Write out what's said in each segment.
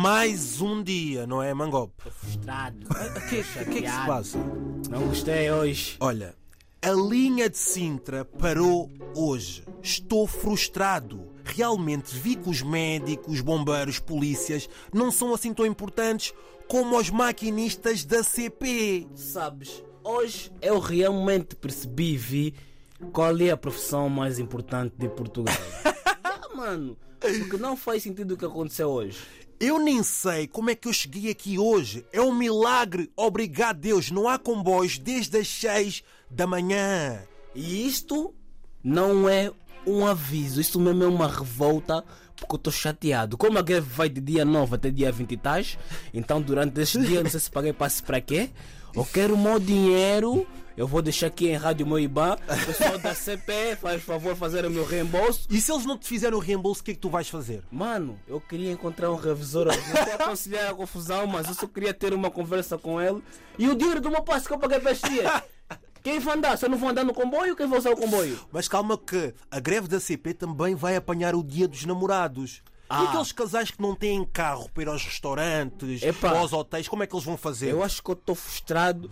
Mais um dia, não é, Mangope? Frustrado. O que, que, que é que se passa? Não gostei hoje. Olha, a linha de Sintra parou hoje. Estou frustrado. Realmente vi que os médicos, bombeiros, polícias não são assim tão importantes como os maquinistas da CP. Sabes, hoje eu realmente percebi e vi qual é a profissão mais importante de Portugal. ah, mano, porque não faz sentido o que aconteceu hoje. Eu nem sei como é que eu cheguei aqui hoje. É um milagre. Obrigado, Deus. Não há comboios desde as 6 da manhã. E isto não é um aviso, isto mesmo é uma revolta porque eu estou chateado. Como a greve vai de dia 9 até dia 20 e tais, então durante este dia não sei se paguei passe para quê. Eu quero o meu dinheiro. Eu vou deixar aqui em rádio meu IBAN. O pessoal da CP faz favor fazer o meu reembolso. E se eles não te fizerem o reembolso, o que é que tu vais fazer? Mano, eu queria encontrar um revisor. Não quero aconselhar a confusão, mas eu só queria ter uma conversa com ele. E o dinheiro do meu passe que eu paguei para este dia. Quem vai andar? Se eu não vou andar no comboio, quem vai usar o comboio? Mas calma que a greve da CP também vai apanhar o dia dos namorados. E Ah. aqueles casais que não têm carro para ir aos restaurantes, ou aos hotéis, como é que eles vão fazer? Eu acho que eu estou frustrado.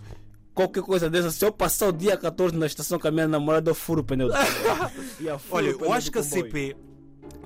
Qualquer coisa dessa, se eu passar o dia 14 na estação com a minha namorada, eu furo o pneu do Olha, o eu acho que a. CP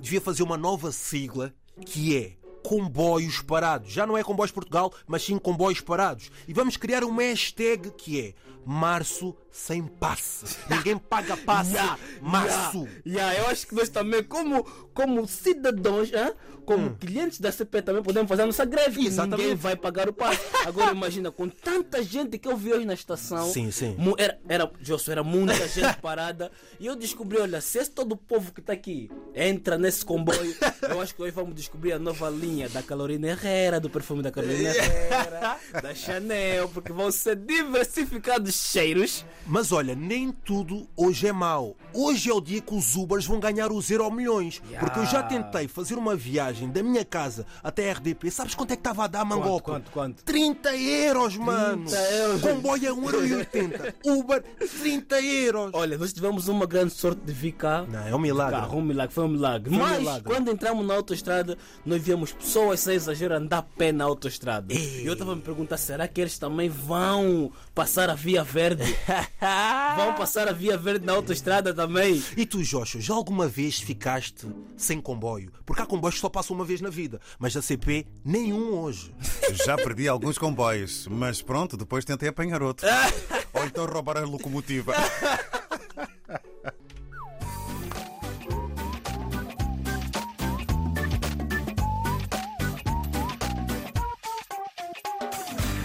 devia fazer uma nova sigla que é comboios parados. Já não é comboios Portugal, mas sim comboios parados. E vamos criar uma hashtag que é Março sem passe. Ninguém paga passe. Março. ya, ya, eu acho que nós também, como, como cidadãos, hã? como clientes da CP, também podemos fazer a nossa greve. Exatamente. Ninguém vai pagar o passe. Agora imagina, com tanta gente que eu vi hoje na estação. Sim, sim. Era, era, Josso, era muita gente parada. E eu descobri, olha, se esse todo o povo que está aqui entra nesse comboio, eu acho que hoje vamos descobrir a nova linha da Carolina Herrera, do perfume da Carolina Herrera, da Chanel, porque vão ser diversificados cheiros. Mas olha, nem tudo hoje é mau. Hoje é o dia que os Ubers vão ganhar os euro milhões. Ya. Porque eu já tentei fazer uma viagem da minha casa até a RDP. Sabes quanto é que estava a dar, Mangope? quanto, quanto? 30 euros, mano. euros. Comboio é 1,80€. Uber, 30 euros. Olha, nós tivemos uma grande sorte de vir cá. Não, é um milagre. Carro, um milagre, foi um milagre. Foi um Mas milagre. quando entramos na autoestrada, nós víamos pessoas sem exagero andar a pé na autostrada. Ei. E eu estava a me perguntar: será que eles também vão passar a via verde? vão passar a via verde na autostrada também? E tu, Joshua, já alguma vez ficaste sem comboio? Porque há comboios que só passam uma vez na vida, mas da CP, nenhum hoje. Já perdi alguns comboios, mas pronto, depois tentei apanhar outro. Ou então roubar a locomotiva.